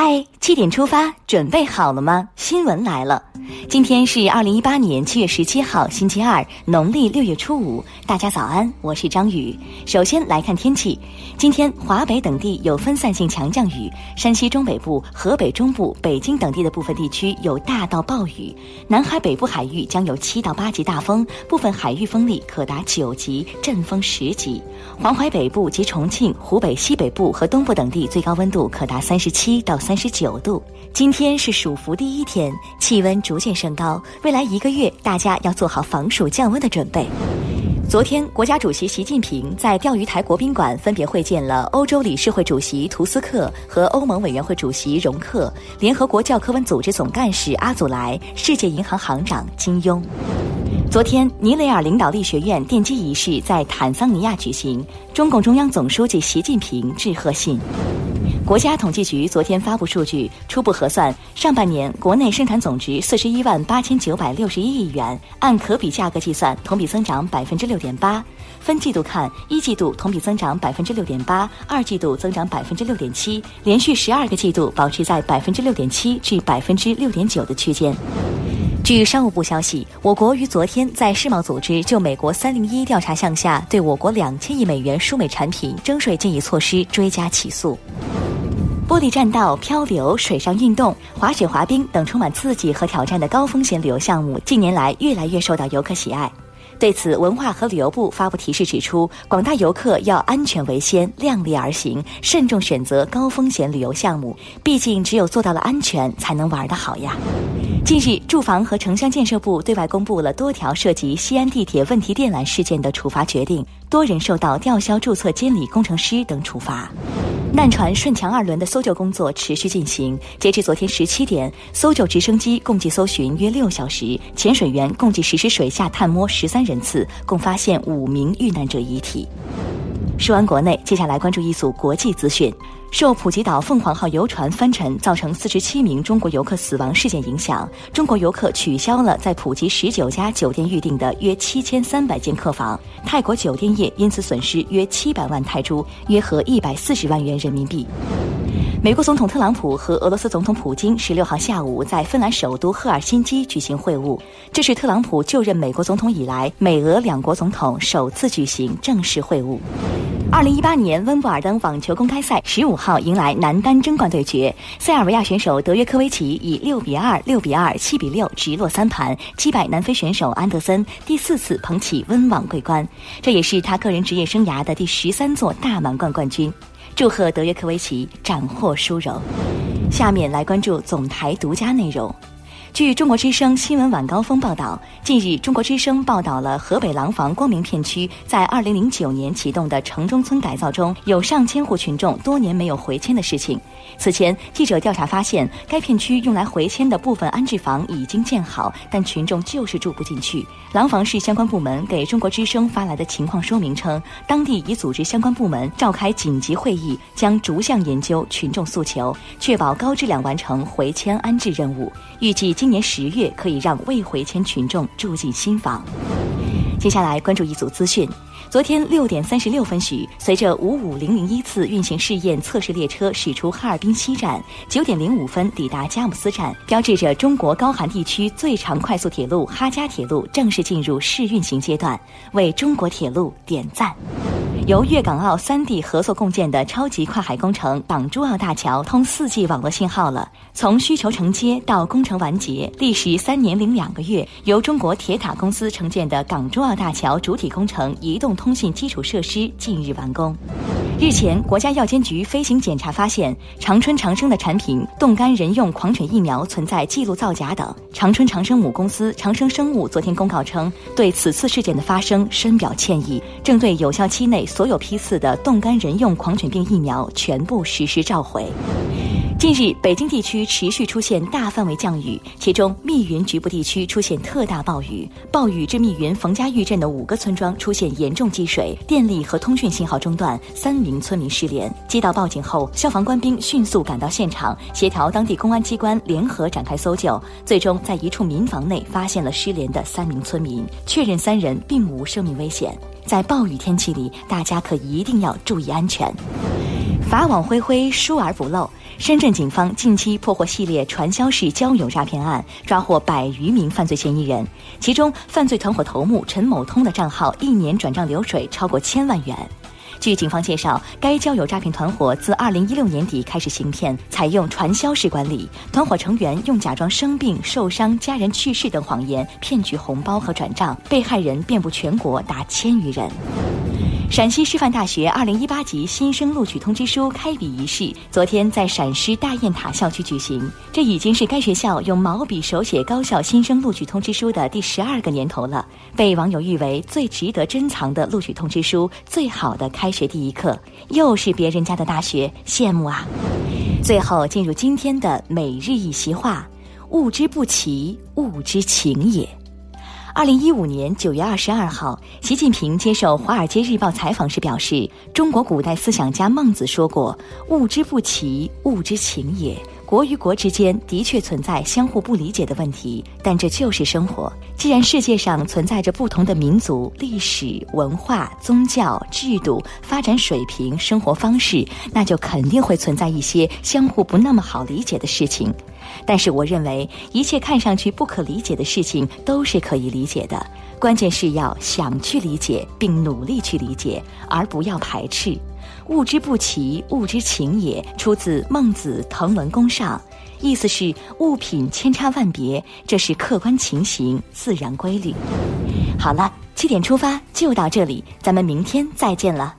嗨，七点出发，准备好了吗？新闻来了，今天是二零一八年七月十七号，星期二，农历六月初五。大家早安，我是张宇。首先来看天气，今天华北等地有分散性强降雨，山西中北部、河北中部、北京等地的部分地区有大到暴雨，南海北部海域将有七到八级大风，部分海域风力可达九级，阵风十级。黄淮北部及重庆、湖北西北部和东部等地最高温度可达三十七到。三十九度，今天是暑伏第一天，气温逐渐升高。未来一个月，大家要做好防暑降温的准备。昨天，国家主席习近平在钓鱼台国宾馆分别会见了欧洲理事会主席图斯克和欧盟委员会主席容克，联合国教科文组织总干事阿祖莱，世界银行行长金庸。昨天，尼雷尔领导力学院奠基仪式在坦桑尼亚举行，中共中央总书记习近平致贺信。国家统计局昨天发布数据，初步核算，上半年国内生产总值四十一万八千九百六十一亿元，按可比价格计算，同比增长百分之六点八。分季度看，一季度同比增长百分之六点八，二季度增长百分之六点七，连续十二个季度保持在百分之六点七至百分之六点九的区间。据商务部消息，我国于昨天在世贸组织就美国三零一调查项下对我国两千亿美元输美产品征税建议措施追加起诉。玻璃栈道、漂流、水上运动、滑雪、滑冰等充满刺激和挑战的高风险旅游项目，近年来越来越受到游客喜爱。对此，文化和旅游部发布提示指出，广大游客要安全为先，量力而行，慎重选择高风险旅游项目。毕竟，只有做到了安全，才能玩得好呀。近日，住房和城乡建设部对外公布了多条涉及西安地铁问题电缆事件的处罚决定，多人受到吊销注册监理工程师等处罚。难船顺强二轮的搜救工作持续进行。截至昨天十七点，搜救直升机共计搜寻约六小时，潜水员共计实施水下探摸十三人次，共发现五名遇难者遗体。说完国内，接下来关注一组国际资讯。受普吉岛凤凰号游船翻沉造成四十七名中国游客死亡事件影响，中国游客取消了在普吉十九家酒店预订的约七千三百间客房，泰国酒店业因此损失约七百万泰铢，约合一百四十万元人民币。美国总统特朗普和俄罗斯总统普京十六号下午在芬兰首都赫尔辛基举行会晤，这是特朗普就任美国总统以来，美俄两国总统首次举行正式会晤。二零一八年温布尔登网球公开赛十五号迎来男单争冠对决，塞尔维亚选手德约科维奇以六比二、六比二、七比六直落三盘击败南非选手安德森，第四次捧起温网桂冠，这也是他个人职业生涯的第十三座大满贯冠军。祝贺德约科维奇斩获殊荣。下面来关注总台独家内容。据中国之声新闻晚高峰报道，近日，中国之声报道了河北廊坊光明片区在2009年启动的城中村改造中，有上千户群众多年没有回迁的事情。此前，记者调查发现，该片区用来回迁的部分安置房已经建好，但群众就是住不进去。廊坊市相关部门给中国之声发来的情况说明称，当地已组织相关部门召开紧急会议，将逐项研究群众诉求，确保高质量完成回迁安置任务。预计今年十月可以让未回迁群众住进新房。接下来关注一组资讯。昨天六点三十六分许，随着五五零零一次运行试验测试列车驶出哈尔滨西站，九点零五分抵达佳木斯站，标志着中国高寒地区最长快速铁路哈佳铁路正式进入试运行阶段，为中国铁路点赞。由粤港澳三地合作共建的超级跨海工程港珠澳大桥通 4G 网络信号了。从需求承接到工程完结，历时三年零两个月。由中国铁塔公司承建的港珠澳大桥主体工程移动通信基础设施近日完工。日前，国家药监局飞行检查发现，长春长生的产品冻干人用狂犬疫苗存在记录造假等。长春长生母公司长生生物昨天公告称，对此次事件的发生深表歉意，正对有效期内所有批次的冻干人用狂犬病疫苗全部实施召回。近日，北京地区持续出现大范围降雨，其中密云局部地区出现特大暴雨，暴雨致密云冯家峪镇的五个村庄出现严重积水，电力和通讯信号中断，三名村民失联。接到报警后，消防官兵迅速赶到现场，协调当地公安机关联合展开搜救，最终在一处民房内发现了失联的三名村民，确认三人并无生命危险。在暴雨天气里，大家可一定要注意安全。法网恢恢，疏而不漏。深圳警方近期破获系列传销式交友诈骗案，抓获百余名犯罪嫌疑人，其中犯罪团伙头目陈某通的账号一年转账流水超过千万元。据警方介绍，该交友诈骗团伙自2016年底开始行骗，采用传销式管理。团伙成员用假装生病、受伤、家人去世等谎言骗取红包和转账，被害人遍布全国达千余人。陕西师范大学2018级新生录取通知书开笔仪式昨天在陕师大雁塔校区举行。这已经是该学校用毛笔手写高校新生录取通知书的第十二个年头了，被网友誉为最值得珍藏的录取通知书，最好的开学第一课。又是别人家的大学，羡慕啊！最后进入今天的每日一席话：物之不齐，物之情也。二零一五年九月二十二号，习近平接受《华尔街日报》采访时表示，中国古代思想家孟子说过：“物之不齐，物之情也。”国与国之间的确存在相互不理解的问题，但这就是生活。既然世界上存在着不同的民族、历史文化、宗教、制度、发展水平、生活方式，那就肯定会存在一些相互不那么好理解的事情。但是，我认为一切看上去不可理解的事情都是可以理解的，关键是要想去理解，并努力去理解，而不要排斥。物之不齐，物之情也，出自《孟子·滕文公上》，意思是物品千差万别，这是客观情形、自然规律。好了，七点出发就到这里，咱们明天再见了。